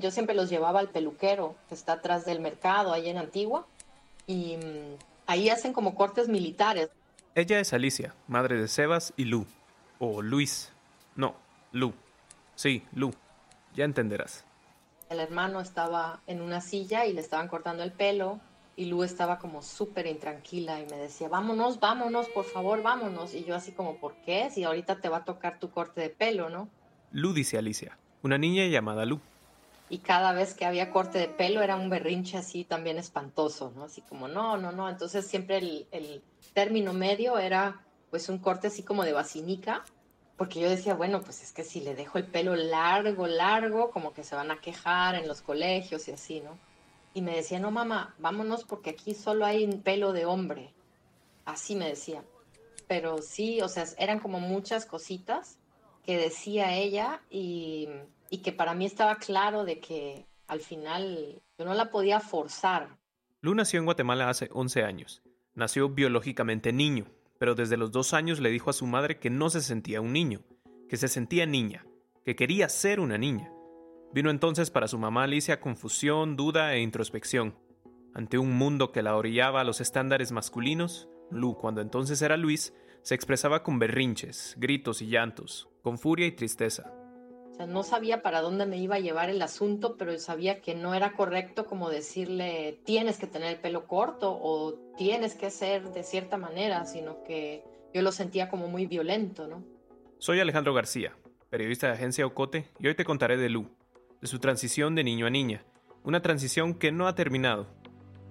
Yo siempre los llevaba al peluquero, que está atrás del mercado, ahí en Antigua, y mm, ahí hacen como cortes militares. Ella es Alicia, madre de Sebas y Lu, o Luis. No, Lu. Sí, Lu. Ya entenderás. El hermano estaba en una silla y le estaban cortando el pelo y Lu estaba como súper intranquila y me decía, vámonos, vámonos, por favor, vámonos. Y yo así como, ¿por qué? Si ahorita te va a tocar tu corte de pelo, ¿no? Lu dice Alicia, una niña llamada Lu. Y cada vez que había corte de pelo era un berrinche así también espantoso, ¿no? Así como, no, no, no. Entonces siempre el, el término medio era pues un corte así como de basinica porque yo decía, bueno, pues es que si le dejo el pelo largo, largo, como que se van a quejar en los colegios y así, ¿no? Y me decía, no, mamá, vámonos porque aquí solo hay pelo de hombre. Así me decía. Pero sí, o sea, eran como muchas cositas que decía ella y, y que para mí estaba claro de que al final yo no la podía forzar. Lu nació en Guatemala hace 11 años. Nació biológicamente niño, pero desde los dos años le dijo a su madre que no se sentía un niño, que se sentía niña, que quería ser una niña. Vino entonces para su mamá Alicia confusión, duda e introspección. Ante un mundo que la orillaba a los estándares masculinos, Lu, cuando entonces era Luis, se expresaba con berrinches, gritos y llantos, con furia y tristeza no sabía para dónde me iba a llevar el asunto, pero sabía que no era correcto como decirle tienes que tener el pelo corto o tienes que ser de cierta manera, sino que yo lo sentía como muy violento, ¿no? Soy Alejandro García, periodista de agencia Ocote, y hoy te contaré de Lu, de su transición de niño a niña, una transición que no ha terminado,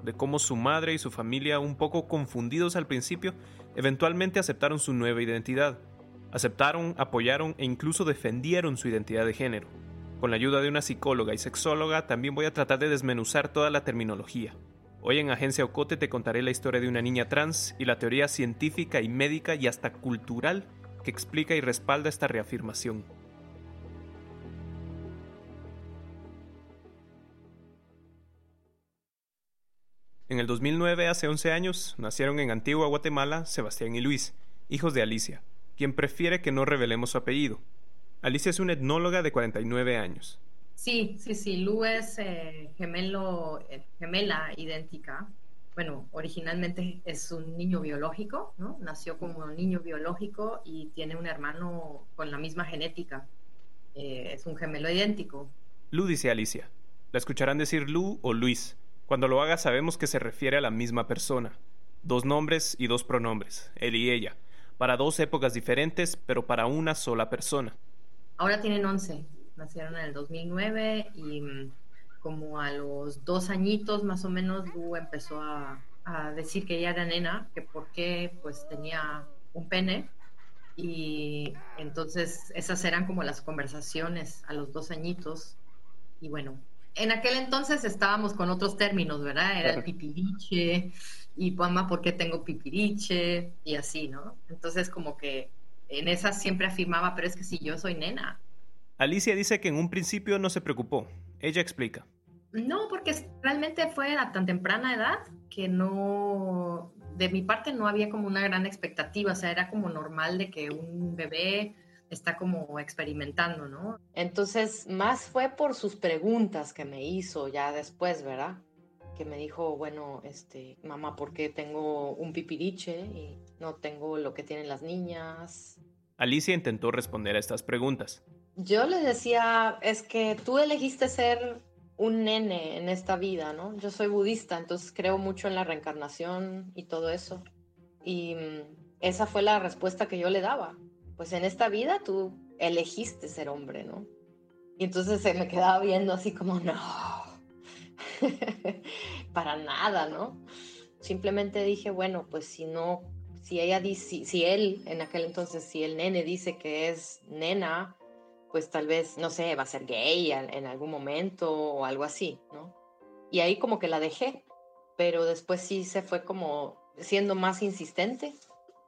de cómo su madre y su familia, un poco confundidos al principio, eventualmente aceptaron su nueva identidad Aceptaron, apoyaron e incluso defendieron su identidad de género. Con la ayuda de una psicóloga y sexóloga también voy a tratar de desmenuzar toda la terminología. Hoy en Agencia Ocote te contaré la historia de una niña trans y la teoría científica y médica y hasta cultural que explica y respalda esta reafirmación. En el 2009, hace 11 años, nacieron en Antigua, Guatemala, Sebastián y Luis, hijos de Alicia, quien prefiere que no revelemos su apellido. Alicia es una etnóloga de 49 años. Sí, sí, sí. Lu es eh, gemelo, eh, gemela idéntica. Bueno, originalmente es un niño biológico, ¿no? Nació como un niño biológico y tiene un hermano con la misma genética. Eh, es un gemelo idéntico. Lu dice Alicia. La escucharán decir Lu o Luis. Cuando lo haga sabemos que se refiere a la misma persona. Dos nombres y dos pronombres, él y ella para dos épocas diferentes, pero para una sola persona. Ahora tienen 11, nacieron en el 2009 y mm, como a los dos añitos más o menos Lu empezó a, decir que ella era nena, que por qué pues tenía un pene y entonces esas eran como las conversaciones a los dos añitos y bueno, en aquel entonces estábamos con otros términos, ¿verdad? Era el y mamá, ¿por qué tengo pipiriche? Y así, ¿no? Entonces como que en esa siempre afirmaba, pero es que si yo soy nena. Alicia dice que en un principio no se preocupó. Ella explica. No, porque realmente fue a tan temprana edad que no, de mi parte no había como una gran expectativa, o sea, era como normal de que un bebé está como experimentando, ¿no? Entonces, más fue por sus preguntas que me hizo ya después, ¿verdad? Que me dijo, bueno, este, mamá, ¿por qué tengo un pipiriche y no tengo lo que tienen las niñas? Alicia intentó responder a estas preguntas. Yo le decía, es que tú elegiste ser un nene en esta vida, ¿no? Yo soy budista, entonces creo mucho en la reencarnación y todo eso. Y mm, esa fue la respuesta que yo le daba. Pues en esta vida tú elegiste ser hombre, ¿no? Y entonces se me quedaba viendo así como, no, para nada, ¿no? Simplemente dije, bueno, pues si no, si ella dice, si, él, en aquel entonces, si el nene dice que es nena, pues tal vez, no sé, va a ser gay en, algún momento o algo así, ¿no? Y ahí como que la dejé. pero después sí se fue como siendo más insistente,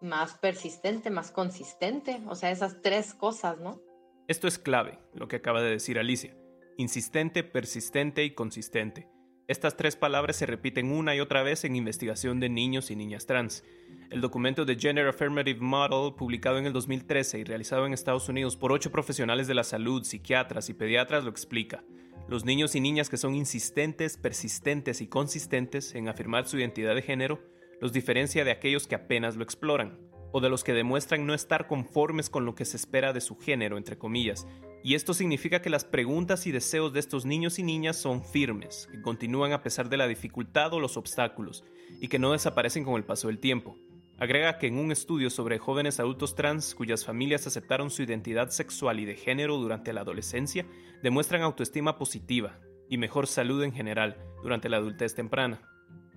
más persistente, más consistente, o sea, esas tres cosas, ¿no? Esto es clave, lo que acaba de decir Alicia. Insistente, persistente y consistente. Estas tres palabras se repiten una y otra vez en investigación de niños y niñas trans. El documento de Gender Affirmative Model, publicado en el 2013 y realizado en Estados Unidos por ocho profesionales de la salud, psiquiatras y pediatras, lo explica. Los niños y niñas que son insistentes, persistentes y consistentes en afirmar su identidad de género los diferencia de aquellos que apenas lo exploran, o de los que demuestran no estar conformes con lo que se espera de su género, entre comillas. Y esto significa que las preguntas y deseos de estos niños y niñas son firmes, que continúan a pesar de la dificultad o los obstáculos, y que no desaparecen con el paso del tiempo. Agrega que en un estudio sobre jóvenes adultos trans cuyas familias aceptaron su identidad sexual y de género durante la adolescencia, demuestran autoestima positiva y mejor salud en general durante la adultez temprana.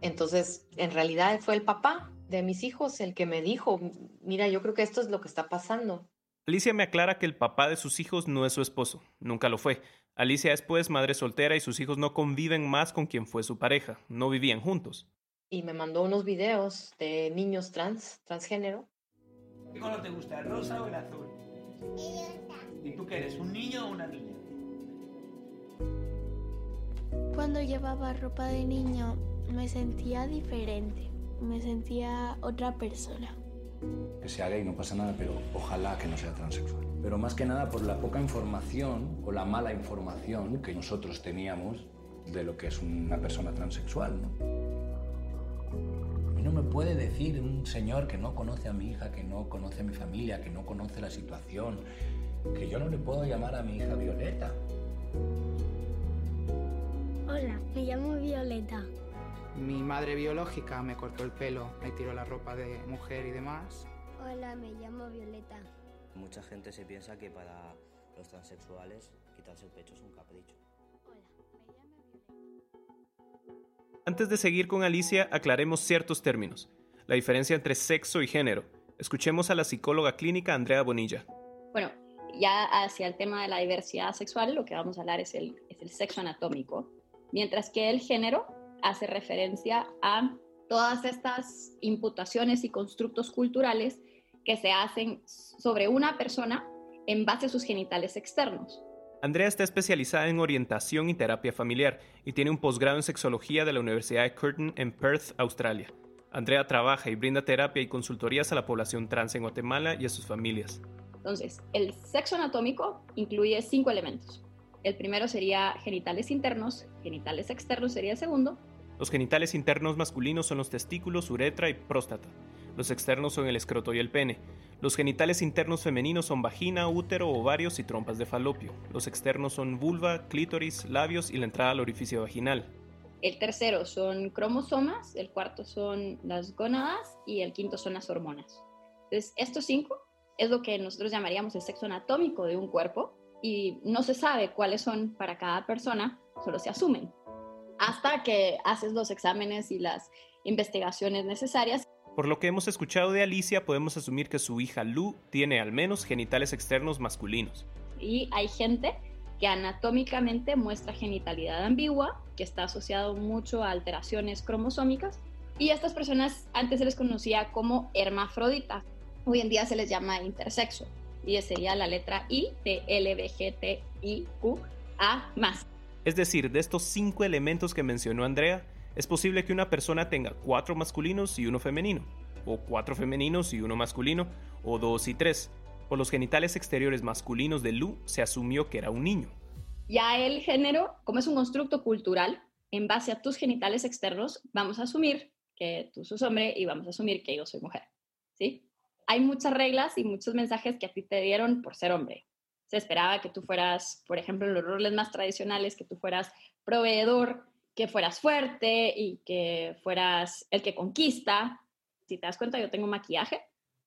Entonces, en realidad fue el papá de mis hijos el que me dijo, mira, yo creo que esto es lo que está pasando. Alicia me aclara que el papá de sus hijos no es su esposo, nunca lo fue. Alicia es pues madre soltera y sus hijos no conviven más con quien fue su pareja, no vivían juntos y me mandó unos videos de niños trans, transgénero. ¿Qué color te gusta, el rosa o el azul? ¿Y tú qué eres, un niño o una niña? Cuando llevaba ropa de niño me sentía diferente, me sentía otra persona. Que sea gay no pasa nada, pero ojalá que no sea transexual. Pero más que nada por la poca información o la mala información que nosotros teníamos de lo que es una persona transexual. ¿no? no me puede decir un señor que no conoce a mi hija, que no conoce a mi familia, que no conoce la situación, que yo no le puedo llamar a mi hija Violeta. Hola, me llamo Violeta. Mi madre biológica me cortó el pelo, me tiró la ropa de mujer y demás. Hola, me llamo Violeta. Mucha gente se piensa que para los transexuales quitarse el pecho es un capricho. Antes de seguir con Alicia, aclaremos ciertos términos. La diferencia entre sexo y género. Escuchemos a la psicóloga clínica Andrea Bonilla. Bueno, ya hacia el tema de la diversidad sexual, lo que vamos a hablar es el, es el sexo anatómico, mientras que el género hace referencia a todas estas imputaciones y constructos culturales que se hacen sobre una persona en base a sus genitales externos. Andrea está especializada en orientación y terapia familiar y tiene un posgrado en sexología de la Universidad de Curtin en Perth, Australia. Andrea trabaja y brinda terapia y consultorías a la población trans en Guatemala y a sus familias. Entonces, el sexo anatómico incluye cinco elementos. El primero sería genitales internos, genitales externos sería el segundo. Los genitales internos masculinos son los testículos, uretra y próstata. Los externos son el escroto y el pene. Los genitales internos femeninos son vagina, útero, ovarios y trompas de falopio. Los externos son vulva, clítoris, labios y la entrada al orificio vaginal. El tercero son cromosomas, el cuarto son las gónadas y el quinto son las hormonas. Entonces, estos cinco es lo que nosotros llamaríamos el sexo anatómico de un cuerpo y no se sabe cuáles son para cada persona, solo se asumen. Hasta que haces los exámenes y las investigaciones necesarias por lo que hemos escuchado de Alicia, podemos asumir que su hija Lu tiene al menos genitales externos masculinos. Y hay gente que anatómicamente muestra genitalidad ambigua, que está asociado mucho a alteraciones cromosómicas. Y a estas personas antes se les conocía como hermafroditas. Hoy en día se les llama intersexo. Y sería la letra I de LBGTIQA+. Es decir, de estos cinco elementos que mencionó Andrea, es posible que una persona tenga cuatro masculinos y uno femenino, o cuatro femeninos y uno masculino, o dos y tres. Por los genitales exteriores masculinos de Lu se asumió que era un niño. Ya el género, como es un constructo cultural, en base a tus genitales externos, vamos a asumir que tú sos hombre y vamos a asumir que yo soy mujer. ¿Sí? Hay muchas reglas y muchos mensajes que a ti te dieron por ser hombre. Se esperaba que tú fueras, por ejemplo, en los roles más tradicionales, que tú fueras proveedor, que fueras fuerte y que fueras el que conquista. Si te das cuenta, yo tengo maquillaje.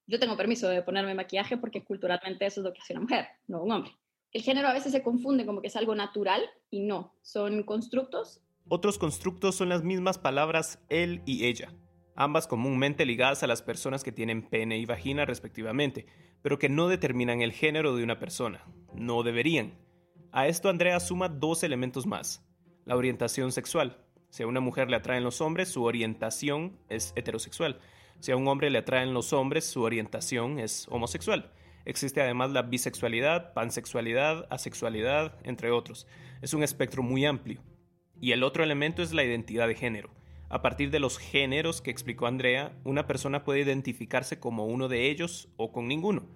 Yo tengo permiso de ponerme maquillaje porque culturalmente eso es lo que hace una mujer, no un hombre. El género a veces se confunde como que es algo natural y no, son constructos. Otros constructos son las mismas palabras él y ella, ambas comúnmente ligadas a las personas que tienen pene y vagina respectivamente, pero que no determinan el género de una persona, no deberían. A esto Andrea suma dos elementos más, la orientación sexual. Si a una mujer le atraen los hombres, su orientación es heterosexual. Si a un hombre le atraen los hombres, su orientación es homosexual. Existe además la bisexualidad, pansexualidad, asexualidad, entre otros. Es un espectro muy amplio. Y el otro elemento es la identidad de género. A partir de los géneros que explicó Andrea, una persona puede identificarse como uno de ellos o con ninguno.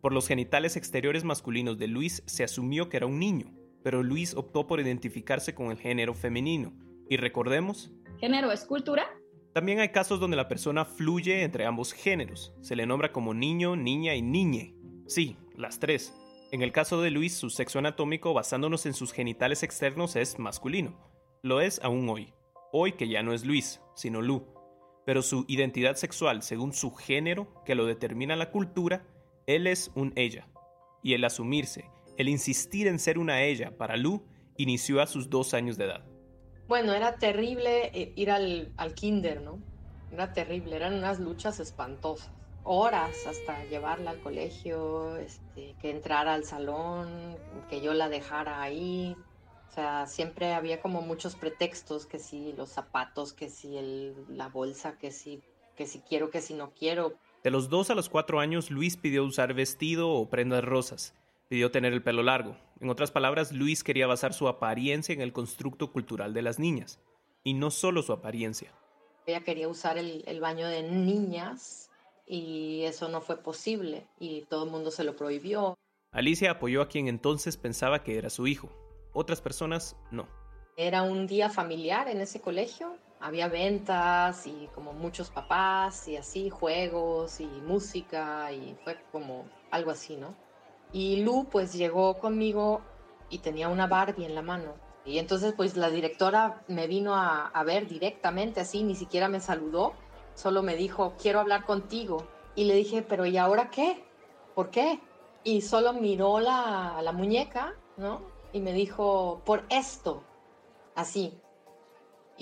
Por los genitales exteriores masculinos de Luis se asumió que era un niño, pero Luis optó por identificarse con el género femenino. Y recordemos... ¿Género es cultura? También hay casos donde la persona fluye entre ambos géneros. Se le nombra como niño, niña y niñe. Sí, las tres. En el caso de Luis, su sexo anatómico basándonos en sus genitales externos es masculino. Lo es aún hoy. Hoy que ya no es Luis, sino Lu. Pero su identidad sexual, según su género, que lo determina la cultura, él es un ella. Y el asumirse, el insistir en ser una ella para Lu, inició a sus dos años de edad. Bueno, era terrible eh, ir al, al kinder, ¿no? Era terrible, eran unas luchas espantosas. Horas hasta llevarla al colegio, este, que entrara al salón, que yo la dejara ahí. O sea, siempre había como muchos pretextos, que si los zapatos, que si el, la bolsa, que si, que si quiero, que si no quiero. De los dos a los cuatro años, Luis pidió usar vestido o prendas rosas. Pidió tener el pelo largo. En otras palabras, Luis quería basar su apariencia en el constructo cultural de las niñas. Y no solo su apariencia. Ella quería usar el, el baño de niñas y eso no fue posible y todo el mundo se lo prohibió. Alicia apoyó a quien entonces pensaba que era su hijo. Otras personas no. Era un día familiar en ese colegio había ventas y como muchos papás y así, juegos y música y fue como algo así, ¿no? Y Lu pues llegó conmigo y tenía una Barbie en la mano. Y entonces pues la directora me vino a, ver directamente así, ni siquiera me saludó, solo me dijo, quiero hablar contigo. Y le dije, pero ¿y ahora qué? ¿Por qué? Y solo miró la, la muñeca, ¿no? Y me dijo, por esto, así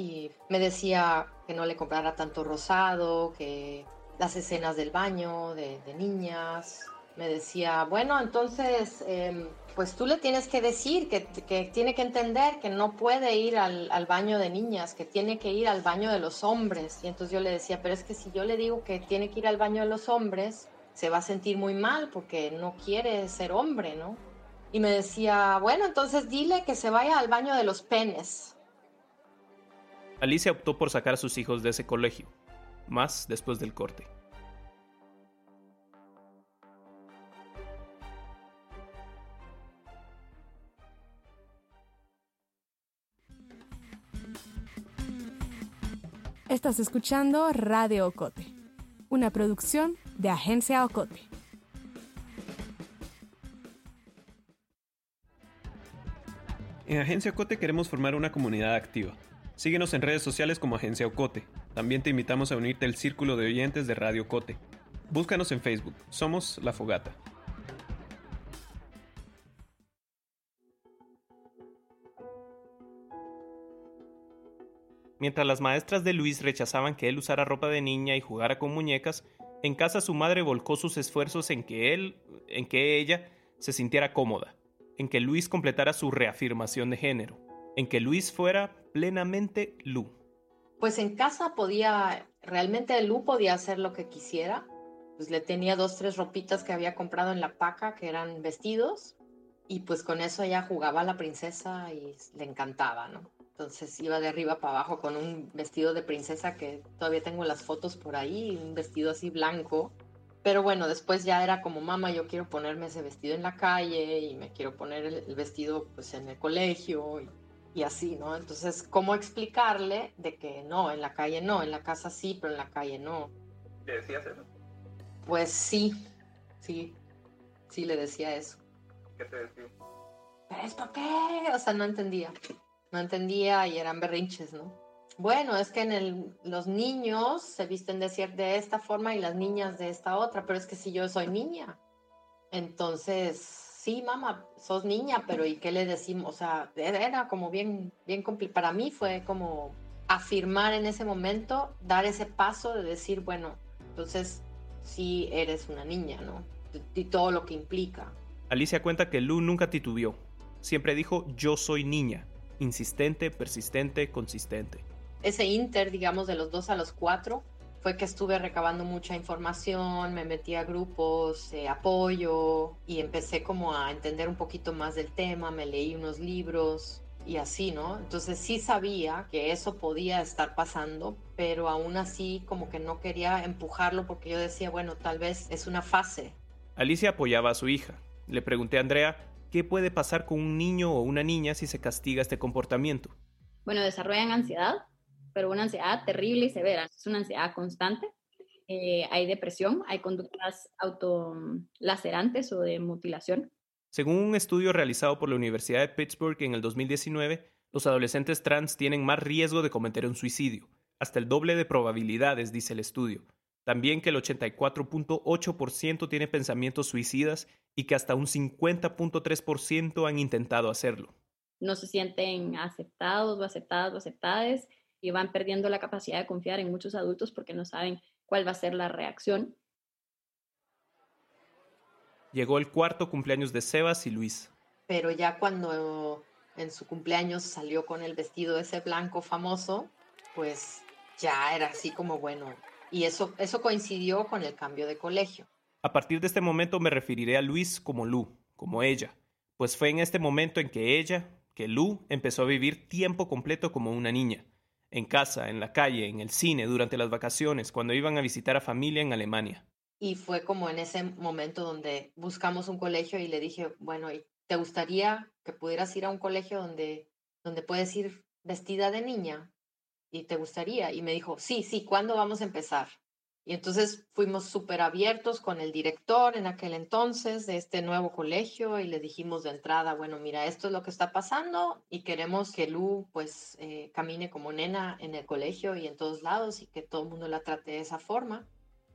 y me decía que no le comprara tanto rosado, que las escenas del baño de, niñas. Me decía, bueno, entonces, eh, pues tú le tienes que decir que, que, tiene que entender que no puede ir al, al, baño de niñas, que tiene que ir al baño de los hombres. Y entonces yo le decía, pero es que si yo le digo que tiene que ir al baño de los hombres, se va a sentir muy mal porque no quiere ser hombre, ¿no? Y me decía, bueno, entonces dile que se vaya al baño de los penes. Alicia optó por sacar a sus hijos de ese colegio, más después del corte. Estás escuchando Radio Ocote, una producción de Agencia Ocote. En Agencia Ocote queremos formar una comunidad activa Síguenos en redes sociales como Agencia Ocote. También te invitamos a unirte al círculo de oyentes de Radio Ocote. Búscanos en Facebook. Somos La Fogata. Mientras las maestras de Luis rechazaban que él usara ropa de niña y jugara con muñecas, en casa su madre volcó sus esfuerzos en que él, en que ella, se sintiera cómoda, en que Luis completara su reafirmación de género, en que Luis fuera plenamente Lu? Pues en casa podía, realmente Lu podía hacer lo que quisiera. Pues le tenía dos, tres ropitas que había comprado en la paca, que eran vestidos, y pues con eso ella jugaba a la princesa y le encantaba, ¿no? Entonces iba de arriba para abajo con un vestido de princesa que todavía tengo las fotos por ahí, un vestido así blanco. Pero bueno, después ya era como, mamá, yo quiero ponerme ese vestido en la calle y me quiero poner el, el vestido pues en el colegio. Y y así, ¿no? Entonces, ¿cómo explicarle de que no, en la calle no, en la casa sí, pero en la calle no? ¿Le decías eso? Pues sí, sí, sí le decía eso. ¿Qué te decía? ¿Pero esto qué? O sea, no entendía, no entendía y eran berrinches, ¿no? Bueno, es que en el, los niños se visten de, de esta forma y las niñas de esta otra, pero es que si yo soy niña, entonces sí, mamá, sos niña, pero ¿y qué le decimos? O sea, era como bien, bien complicado. Para mí fue como afirmar en ese momento, dar ese paso de decir, bueno, entonces sí eres una niña, ¿no? Y todo lo que implica. Alicia cuenta que Lu nunca titubeó. Siempre dijo, yo soy niña. Insistente, persistente, consistente. Ese inter, digamos, de los dos a los cuatro, fue que estuve recabando mucha información, me metí a grupos, de apoyo y empecé como a entender un poquito más del tema, me leí unos libros y así, ¿no? Entonces sí sabía que eso podía estar pasando, pero aún así como que no quería empujarlo porque yo decía, bueno, tal vez es una fase. Alicia apoyaba a su hija. Le pregunté a Andrea qué puede pasar con un niño o una niña si se castiga este comportamiento. Bueno, desarrollan ansiedad, pero una ansiedad terrible y severa. Es una ansiedad constante. Eh, hay depresión, hay conductas autolacerantes o de mutilación. Según un estudio realizado por la Universidad de Pittsburgh en el 2019, los adolescentes trans tienen más riesgo de cometer un suicidio, hasta el doble de probabilidades, dice el estudio. También que el 84.8% tiene pensamientos suicidas y que hasta un 50.3% han intentado hacerlo. No se sienten aceptados o aceptadas o aceptadas y van perdiendo la capacidad de confiar en muchos adultos porque no saben cuál va a ser la reacción. Llegó el cuarto cumpleaños de Sebas y Luis. Pero ya cuando en su cumpleaños salió con el vestido ese blanco famoso, pues ya era así como bueno. Y eso, eso coincidió con el cambio de colegio. A partir de este momento me referiré a Luis como Lu, como ella, pues fue en este momento en que ella, que Lu, empezó a vivir tiempo completo como una niña en casa, en la calle, en el cine, durante las vacaciones, cuando iban a visitar a familia en Alemania. Y fue como en ese momento donde buscamos un colegio y le dije, bueno, ¿te gustaría que pudieras ir a un colegio donde, donde puedes ir vestida de niña? ¿Y te gustaría? Y me dijo, sí, sí, ¿cuándo vamos a empezar? Y entonces fuimos súper abiertos con el director en aquel entonces de este nuevo colegio y le dijimos de entrada, bueno, mira, esto es lo que está pasando y queremos que Lu pues eh, camine como nena en el colegio y en todos lados y que todo el mundo la trate de esa forma.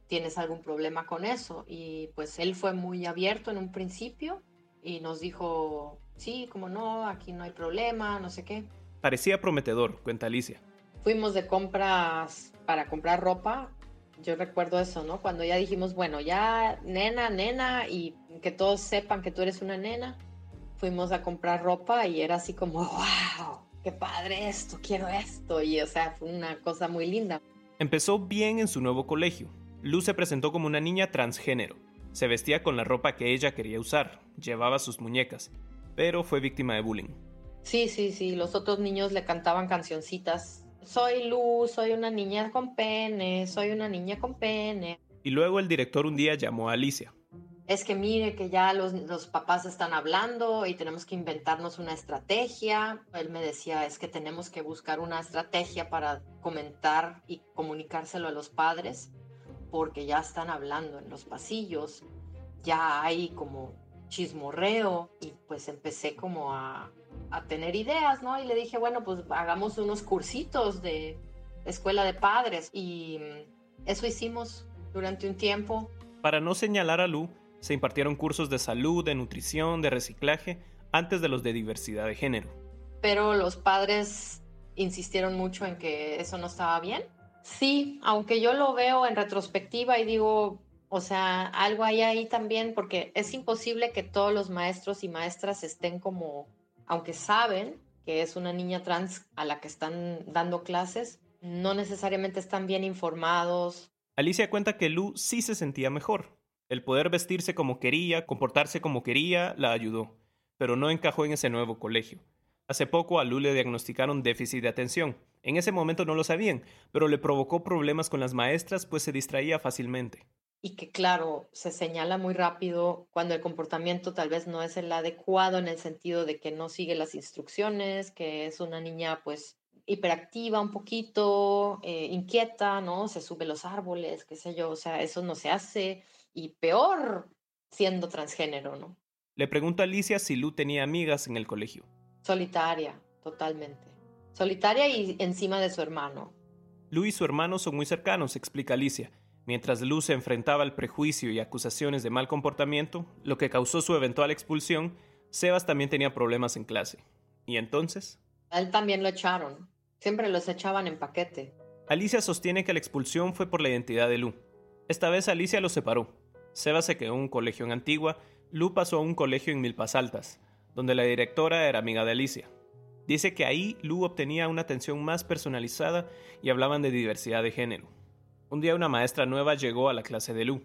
¿Tienes algún problema con eso? Y pues él fue muy abierto en un principio y nos dijo, sí, como no, aquí no hay problema, no sé qué. Parecía prometedor, cuenta Alicia. Fuimos de compras para comprar ropa yo recuerdo eso, ¿no? Cuando ya dijimos, bueno, ya nena, nena, y que todos sepan que tú eres una nena, fuimos a comprar ropa y era así como, wow, qué padre esto, quiero esto. Y o sea, fue una cosa muy linda. Empezó bien en su nuevo colegio. Luz se presentó como una niña transgénero. Se vestía con la ropa que ella quería usar, llevaba sus muñecas, pero fue víctima de bullying. Sí, sí, sí, los otros niños le cantaban cancioncitas soy Luz, soy una niña con pene, soy una niña con pene. Y luego el director un día llamó a Alicia. Es que mire que ya los, los, papás están hablando y tenemos que inventarnos una estrategia. Él me decía, es que tenemos que buscar una estrategia para comentar y comunicárselo a los padres, porque ya están hablando en los pasillos, ya hay como chismorreo y pues empecé como a, a tener ideas, ¿no? Y le dije, bueno, pues hagamos unos cursitos de escuela de padres y mm, eso hicimos durante un tiempo. Para no señalar a Lu, se impartieron cursos de salud, de nutrición, de reciclaje, antes de los de diversidad de género. Pero los padres insistieron mucho en que eso no estaba bien. Sí, aunque yo lo veo en retrospectiva y digo, o sea, algo hay ahí también, porque es imposible que todos los maestros y maestras estén como aunque saben que es una niña trans a la que están dando clases, no necesariamente están bien informados. Alicia cuenta que Lu sí se sentía mejor. El poder vestirse como quería, comportarse como quería, la ayudó, pero no encajó en ese nuevo colegio. Hace poco a Lu le diagnosticaron déficit de atención. En ese momento no lo sabían, pero le provocó problemas con las maestras pues se distraía fácilmente y que claro, se señala muy rápido cuando el comportamiento tal vez no es el adecuado en el sentido de que no sigue las instrucciones, que es una niña pues hiperactiva un poquito, eh, inquieta, ¿no? Se sube los árboles, qué sé yo, o sea, eso no se hace y peor siendo transgénero, ¿no? Le pregunto a Alicia si Lu tenía amigas en el colegio. Solitaria, totalmente. Solitaria y encima de su hermano. Lu y su hermano son muy cercanos, explica Alicia Mientras Luz se enfrentaba al prejuicio y acusaciones de mal comportamiento, lo que causó su eventual expulsión, Sebas también tenía problemas en clase. ¿Y entonces? A él también lo echaron. Siempre los echaban en paquete. Alicia sostiene que la expulsión fue por la identidad de Lu. Esta vez Alicia lo separó. Sebas se quedó en un colegio en Antigua, Lu pasó a un colegio en Milpas Altas, donde la directora era amiga de Alicia. Dice que ahí Lu obtenía una atención más personalizada y hablaban de diversidad de género. Un día una maestra nueva llegó a la clase de Lu.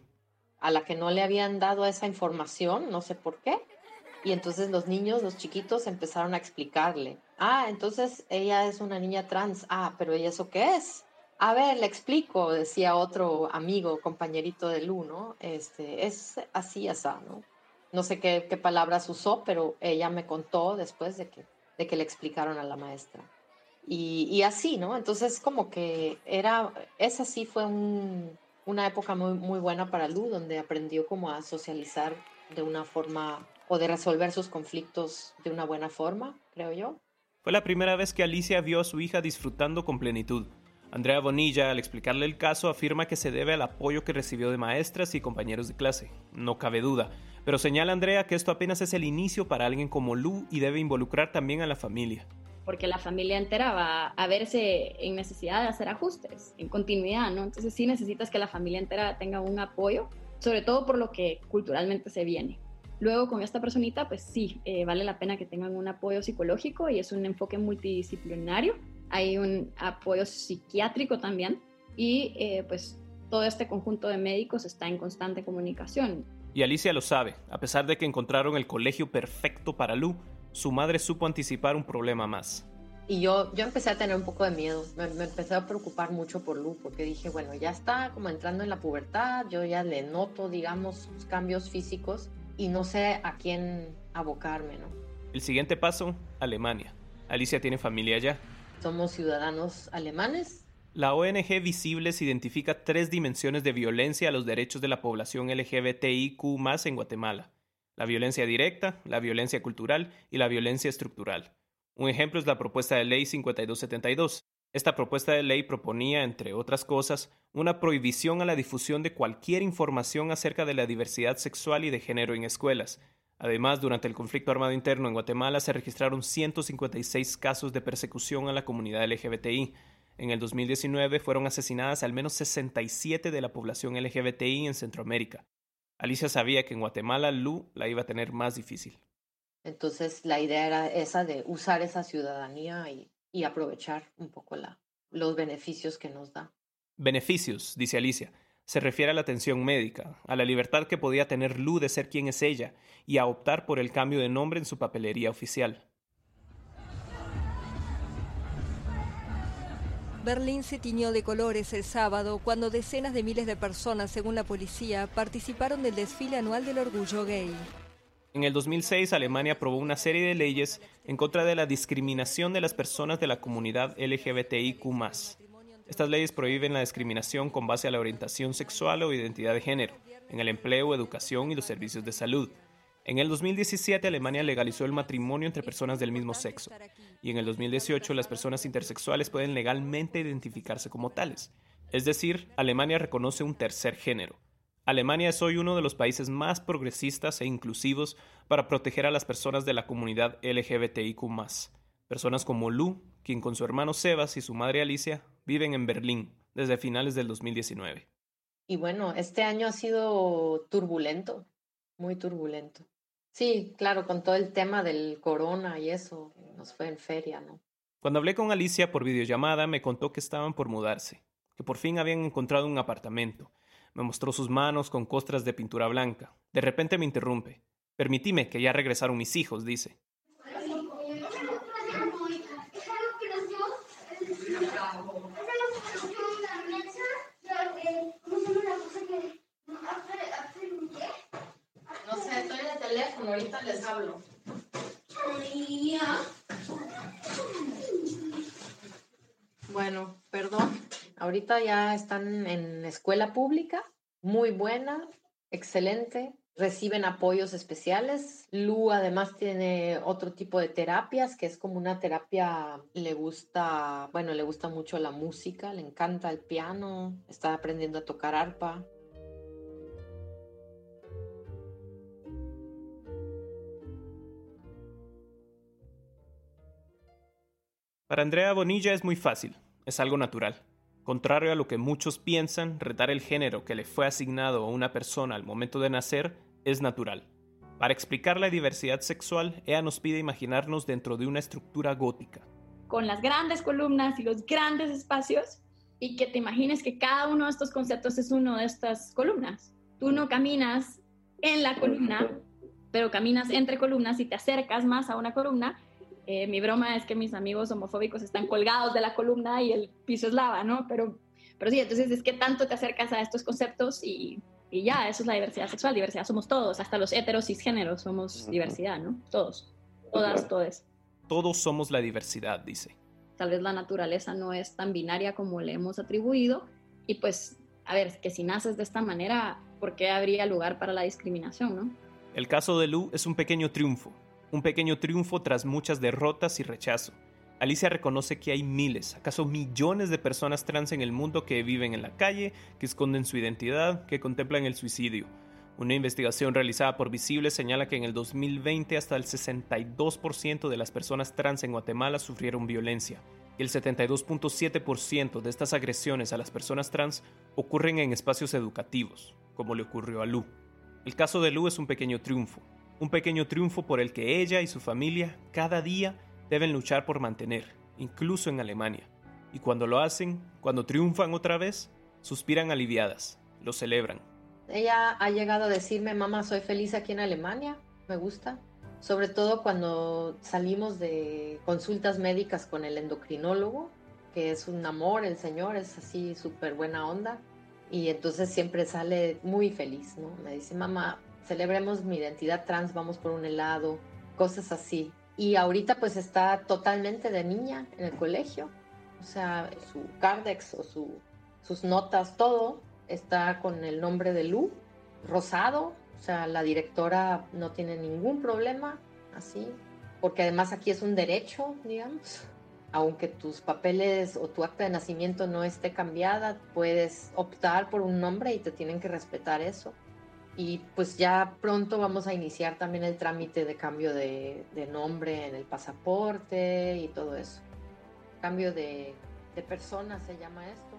A la que no le habían dado esa información, no sé por qué. Y entonces los niños, los chiquitos, empezaron a explicarle. Ah, entonces ella es una niña trans. Ah, pero ¿y eso qué es? A ver, le explico, decía otro amigo, compañerito de Lu, ¿no? Este, es así, así, ¿no? No sé qué, qué palabras usó, pero ella me contó después de que, de que le explicaron a la maestra. Y, así, ¿no? Entonces, como que era, esa sí fue un, una época muy, muy buena para Lu, donde aprendió como a socializar de una forma o de resolver sus conflictos de una buena forma, creo yo. Fue la primera vez que Alicia vio a su hija disfrutando con plenitud. Andrea Bonilla, al explicarle el caso, afirma que se debe al apoyo que recibió de maestras y compañeros de clase. No cabe duda. Pero señala Andrea que esto apenas es el inicio para alguien como Lu y debe involucrar también a la familia. Porque la familia entera va a verse en necesidad de hacer ajustes, en continuidad, ¿no? Entonces sí necesitas que la familia entera tenga un apoyo, sobre todo por lo que culturalmente se viene. Luego con esta personita, pues sí, eh, vale la pena que tengan un apoyo psicológico y es un enfoque multidisciplinario. Hay un apoyo psiquiátrico también y eh, pues todo este conjunto de médicos está en constante comunicación. Y Alicia lo sabe, a pesar de que encontraron el colegio perfecto para Lu, su madre supo anticipar un problema más. Y yo, yo empecé a tener un poco de miedo, me, me, empecé a preocupar mucho por Lu, porque dije, bueno, ya está como entrando en la pubertad, yo ya le noto, digamos, sus cambios físicos y no sé a quién abocarme, ¿no? El siguiente paso, Alemania. Alicia tiene familia allá. Somos ciudadanos alemanes. La ONG Visibles identifica tres dimensiones de violencia a los derechos de la población LGBTIQ en Guatemala. La violencia directa, la violencia cultural y la violencia estructural. Un ejemplo es la propuesta de ley 5272, esta propuesta de ley proponía, entre otras cosas, una prohibición a la difusión de cualquier información acerca de la diversidad sexual y de género en escuelas. Además, durante el conflicto armado interno en Guatemala se registraron 156 casos de persecución a la comunidad LGBTI. En el 2019 fueron asesinadas al menos 67 de la población LGBTI en Centroamérica. Alicia sabía que en Guatemala Lu la iba a tener más difícil. Entonces la idea era esa de usar esa ciudadanía y y aprovechar un poco la, los beneficios que nos da. Beneficios, dice Alicia. Se refiere a la atención médica, a la libertad que podía tener Lu de ser quien es ella y a optar por el cambio de nombre en su papelería oficial. Berlín se tiñó de colores el sábado cuando decenas de miles de personas, según la policía, participaron del desfile anual del orgullo gay. En el 2006, Alemania aprobó una serie de leyes en contra de la discriminación de las personas de la comunidad LGBTIQ. Estas leyes prohíben la discriminación con base a la orientación sexual o identidad de género, en el empleo, educación y los servicios de salud. En el 2017, Alemania legalizó el matrimonio entre personas del mismo sexo. Y en el 2018, las personas intersexuales pueden legalmente identificarse como tales. Es decir, Alemania reconoce un tercer género Alemania es hoy uno de los países más progresistas e inclusivos para proteger a las personas de la comunidad LGBTIQ. Personas como Lu, quien con su hermano Sebas y su madre Alicia viven en Berlín desde finales del 2019. Y bueno, este año ha sido turbulento, muy turbulento. Sí, claro, con todo el tema del corona y eso, nos fue en feria, ¿no? Cuando hablé con Alicia por videollamada, me contó que estaban por mudarse, que por fin habían encontrado un apartamento me mostró sus manos con costras de pintura blanca. De repente me interrumpe. Permitime que ya regresaron mis hijos, dice. No sé, estoy en el teléfono, ahorita les hablo. Bueno, perdón. Ahorita ya están en escuela pública, muy buena, excelente. Reciben apoyos especiales. Lu además tiene otro tipo de terapias, que es como una terapia, le gusta, bueno, le gusta mucho la música, le encanta el piano, está aprendiendo a tocar arpa. Para Andrea Bonilla es muy fácil, es algo natural. Contrario a lo que muchos piensan, retar el género que le fue asignado a una persona al momento de nacer es natural. Para explicar la diversidad sexual, ella nos pide imaginarnos dentro de una estructura gótica. Con las grandes columnas y los grandes espacios y que te imagines que cada uno de estos conceptos es uno de estas columnas. Tú no caminas en la columna, pero caminas entre columnas y te acercas más a una columna. Eh, mi broma es que mis amigos homofóbicos están colgados de la columna y el piso es lava, ¿no? Pero, pero sí, entonces es que tanto te acercas a estos conceptos y y ya, eso es la diversidad sexual. Diversidad somos todos, hasta los heteros cisgéneros somos diversidad, ¿no? Todos, todas, todes. Todos somos la diversidad, dice. Tal vez la naturaleza no es tan binaria como le hemos atribuido. Y pues, a ver, que si naces de esta manera, ¿por qué habría lugar para la discriminación, no? El caso de Lu es un pequeño triunfo. Un pequeño triunfo tras muchas derrotas y rechazo. Alicia reconoce que hay miles, acaso millones de personas trans en el mundo que viven en la calle, que esconden su identidad, que contemplan el suicidio. Una investigación realizada por Visible señala que en el 2020 hasta el 62% de las personas trans en Guatemala sufrieron violencia y el 72.7% de estas agresiones a las personas trans ocurren en espacios educativos, como le ocurrió a Lu. El caso de Lu es un pequeño triunfo, un pequeño triunfo por el que ella y su familia cada día deben luchar por mantener, incluso en Alemania. Y cuando lo hacen, cuando triunfan otra vez, suspiran aliviadas, lo celebran. Ella ha llegado a decirme, mamá, soy feliz aquí en Alemania, me gusta. Sobre todo cuando salimos de consultas médicas con el endocrinólogo, que es un amor, el señor es así súper buena onda. Y entonces siempre sale muy feliz, ¿no? Me dice, mamá, celebremos mi identidad trans, vamos por un helado, cosas así. Y ahorita pues está totalmente de niña en el colegio, o sea, su cardex o su, sus notas, todo está con el nombre de Lu, rosado, o sea, la directora no tiene ningún problema, así, porque además aquí es un derecho, digamos. Aunque tus papeles o tu acta de nacimiento no esté cambiada, puedes optar por un nombre y te tienen que respetar eso y pues ya pronto vamos a iniciar también el trámite de cambio de, nombre en el pasaporte y todo eso. Cambio de, de persona se llama esto,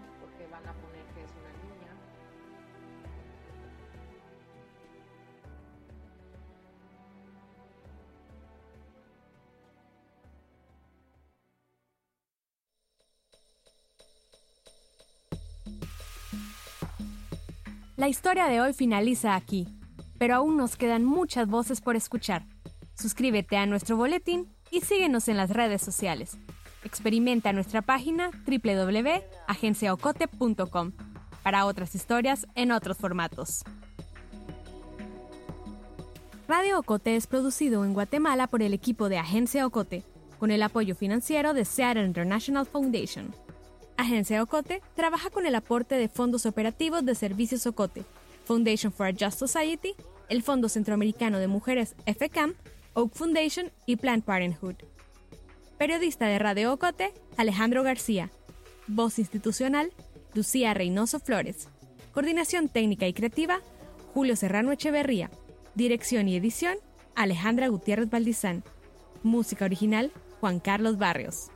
La historia de hoy finaliza aquí, pero aún nos quedan muchas voces por escuchar. Suscríbete a nuestro boletín y síguenos en las redes sociales. Experimenta nuestra página www.agenciaocote.com para otras historias en otros formatos. Radio Ocote es producido en Guatemala por el equipo de Agencia Ocote, con el apoyo financiero de Seattle International Foundation. Agencia Ocote trabaja con el aporte de fondos operativos de Servicios Ocote, Foundation for a Just Society, el Fondo Centroamericano de Mujeres FCAM, Oak Foundation y Planned Parenthood. Periodista de Radio Ocote, Alejandro García. Voz institucional, Lucía Reynoso Flores. Coordinación técnica y creativa, Julio Serrano Echeverría. Dirección y edición, Alejandra Gutiérrez Valdizán. Música original, Juan Carlos Barrios.